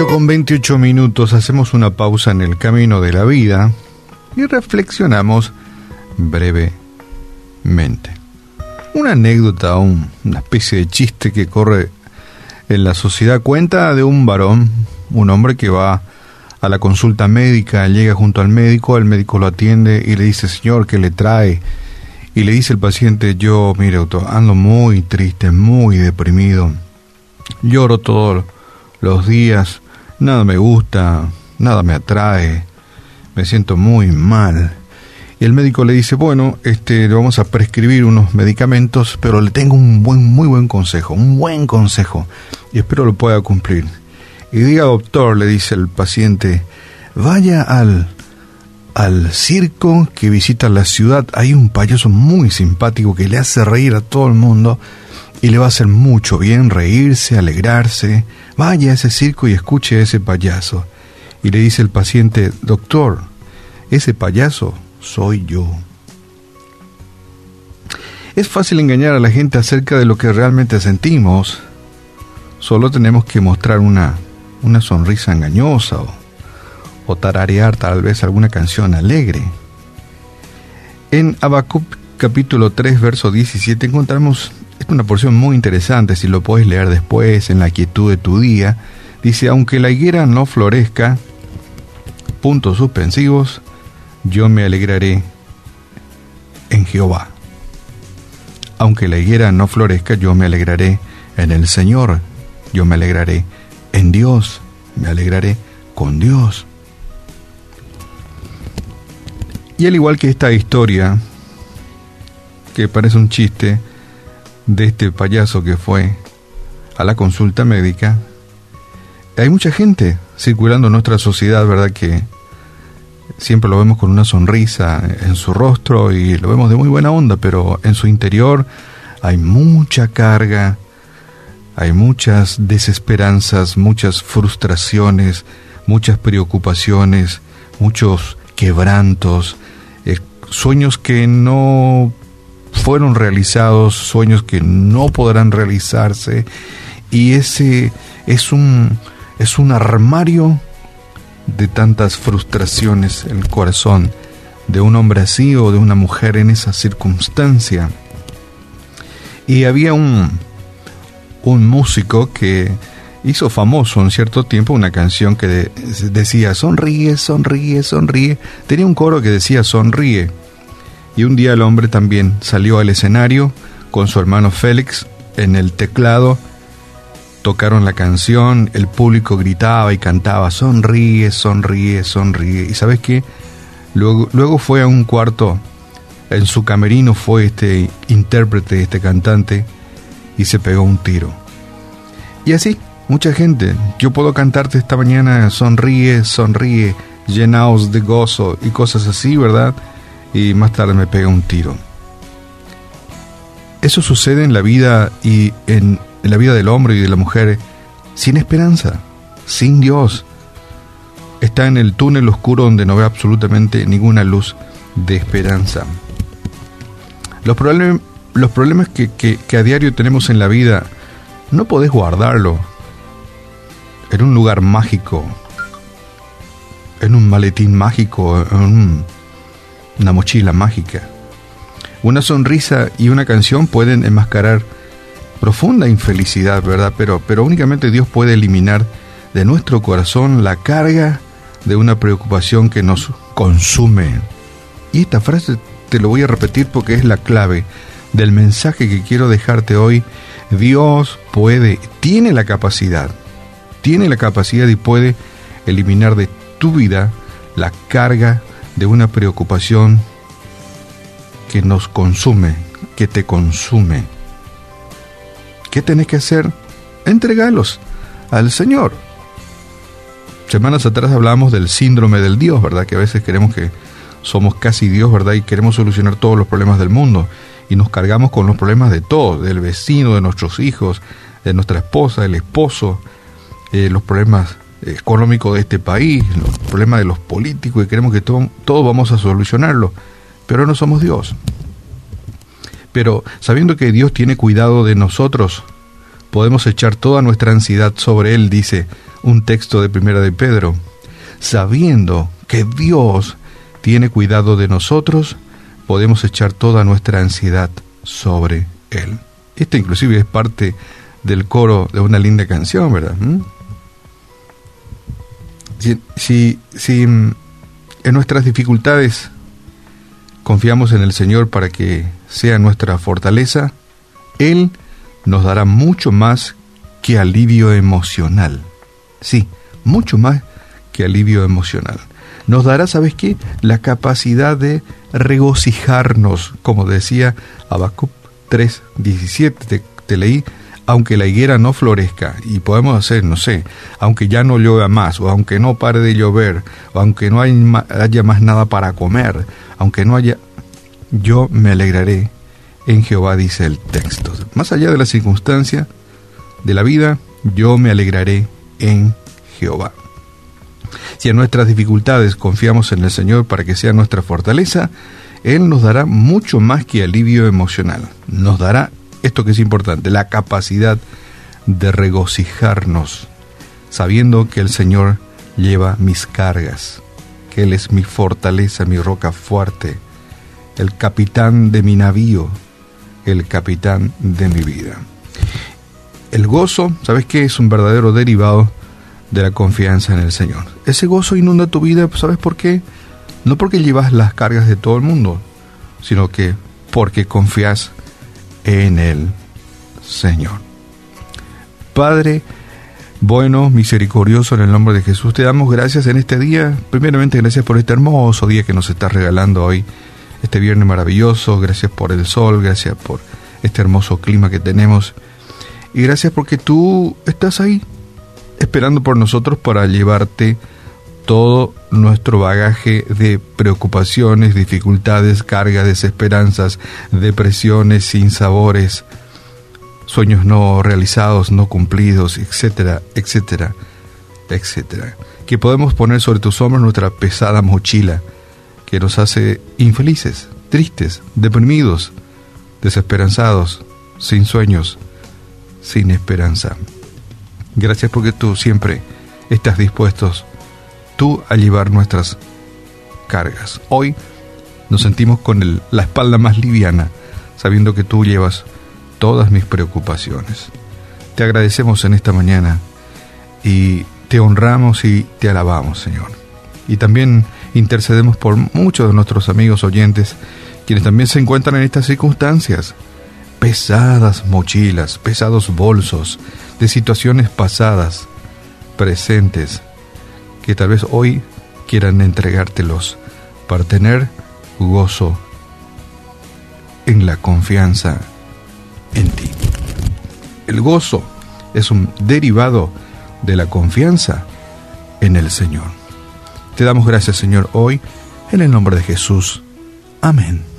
8 con 28 minutos hacemos una pausa en el camino de la vida y reflexionamos brevemente. Una anécdota, una especie de chiste que corre en la sociedad cuenta de un varón, un hombre que va a la consulta médica, llega junto al médico, el médico lo atiende y le dice, señor, ¿qué le trae? Y le dice el paciente, yo, mire, ando muy triste, muy deprimido, lloro todos los días, nada me gusta, nada me atrae, me siento muy mal. Y el médico le dice, bueno, este, le vamos a prescribir unos medicamentos, pero le tengo un buen, muy buen consejo, un buen consejo, y espero lo pueda cumplir. Y diga, doctor, le dice el paciente, vaya al, al circo que visita la ciudad. Hay un payaso muy simpático que le hace reír a todo el mundo y le va a hacer mucho bien reírse, alegrarse. Vaya a ese circo y escuche a ese payaso. Y le dice el paciente, doctor, ese payaso soy yo. Es fácil engañar a la gente acerca de lo que realmente sentimos. Solo tenemos que mostrar una una sonrisa engañosa o, tararear tal vez alguna canción alegre. En Habacuc capítulo 3 verso 17 encontramos una porción muy interesante, si lo puedes leer después en la quietud de tu día. Dice, aunque la higuera no florezca, puntos suspensivos, yo me alegraré en Jehová. Aunque la higuera no florezca, yo me alegraré en el Señor, yo me alegraré en Dios, me alegraré con Dios. Y al igual que esta historia, que parece un chiste, de este payaso que fue a la consulta médica, hay mucha gente circulando en nuestra sociedad, ¿verdad? Que siempre lo vemos con una sonrisa en su rostro y lo vemos de muy buena onda, pero en su interior hay mucha carga, hay muchas desesperanzas, muchas frustraciones, muchas preocupaciones, muchos quebrantos, eh, sueños que no fueron realizados, sueños que no podrán realizarse y ese es un es un armario de tantas frustraciones el corazón de un hombre así o de una mujer en esa circunstancia. Y había un un músico que hizo famoso en cierto tiempo una canción que decía sonríe, sonríe, sonríe. Tenía un coro que decía sonríe. Y un día el hombre también salió al escenario con su hermano Félix en el teclado. Tocaron la canción, el público gritaba y cantaba sonríe, sonríe, sonríe. ¿Y sabes qué? Luego, luego fue a un cuarto, en su camerino fue este intérprete, este cantante, y se pegó un tiro. Y así, mucha gente. Yo puedo cantarte esta mañana, sonríe, sonríe, llenaos de gozo y cosas así, ¿verdad? Y más tarde me pega un tiro. Eso sucede en la vida y en, la vida del hombre y de la mujer sin esperanza, sin Dios. Está en el túnel oscuro donde no ve absolutamente ninguna luz de esperanza. Los, problemas los problemas que, que, a diario tenemos en la vida, no podés guardarlo en un lugar mágico, en un maletín mágico, en una mochila mágica. Una sonrisa y una canción pueden enmascarar profunda infelicidad, ¿verdad? Pero, pero únicamente Dios puede eliminar de nuestro corazón la carga de una preocupación que nos consume. Y esta frase te lo voy a repetir porque es la clave del mensaje que quiero dejarte hoy, Dios puede, tiene la capacidad, tiene la capacidad y puede eliminar de tu vida la carga de una preocupación que nos consume, que te consume. ¿Qué tenés que hacer? Entregalos al Señor. Semanas atrás hablamos del síndrome del Dios, ¿verdad? Que a veces queremos que somos casi Dios, ¿verdad? Y queremos solucionar todos los problemas del mundo y nos cargamos con los problemas de todos, del vecino, de nuestros hijos, de nuestra esposa, del esposo, eh, los problemas económicos de este país, los problemas de los políticos y creemos que todo, todo vamos a solucionarlo, pero no somos Dios. Pero sabiendo que Dios tiene cuidado de nosotros, podemos echar toda nuestra ansiedad sobre Él, dice un texto de Primera de Pedro, sabiendo que Dios tiene cuidado de nosotros, podemos echar toda nuestra ansiedad sobre Él. Esta inclusive es parte del coro de una linda canción, ¿verdad? ¿Mm? Si, mm, en nuestras dificultades confiamos en el Señor para que sea nuestra fortaleza, Él nos dará mucho más que alivio emocional. Sí, mucho más que alivio emocional. Nos dará, ¿sabes qué? La capacidad de regocijarnos, como decía Habacuc 3.17, te, te leí, aunque la higuera no florezca, y podemos hacer, no sé, aunque ya no llueva más, o aunque no pare de llover, o aunque no haya más nada para comer, aunque no haya, yo me alegraré en Jehová, dice el texto. Más allá de la circunstancia de la vida, yo me alegraré en Jehová. Si en nuestras dificultades confiamos en el Señor para que sea nuestra fortaleza, Él nos dará mucho más que alivio emocional. Nos dará esto que es importante, la capacidad de regocijarnos, sabiendo que el Señor lleva mis cargas, que Él es mi fortaleza, mi roca fuerte, el capitán de mi navío, el capitán de mi vida. El gozo, ¿sabes qué? Es un verdadero derivado de la confianza en el Señor. Ese gozo inunda tu vida, ¿sabes por qué? No porque llevas las cargas de todo el mundo, sino que porque confías en el Señor. Padre, bueno, misericordioso, en el nombre de Jesús, te damos gracias en este día. Primeramente, gracias por este hermoso día que nos estás regalando hoy, este viernes maravilloso. Gracias por el sol, gracias por este hermoso clima que tenemos. Y gracias porque tú estás ahí, esperando por nosotros para llevarte todo nuestro bagaje de preocupaciones, dificultades, cargas, desesperanzas, depresiones, sinsabores, sueños no realizados, no cumplidos, etcétera, etcétera, etcétera. Que podemos poner sobre tus hombros nuestra pesada mochila que nos hace infelices, tristes, deprimidos, desesperanzados, sin sueños, sin esperanza. Gracias porque tú siempre estás dispuestos tú a llevar nuestras cargas. Hoy nos sentimos con la espalda más liviana, sabiendo que tú llevas todas mis preocupaciones. Te agradecemos en esta mañana y te honramos y te alabamos, Señor. Y también intercedemos por muchos de nuestros amigos oyentes, quienes también se encuentran en estas circunstancias. Pesadas mochilas, pesados bolsos de situaciones pasadas, presentes, que tal vez hoy quieran entregártelos para tener gozo en la confianza en ti. El gozo es un derivado de la confianza en el Señor. Te damos gracias, Señor, hoy, en el nombre de Jesús. Amén.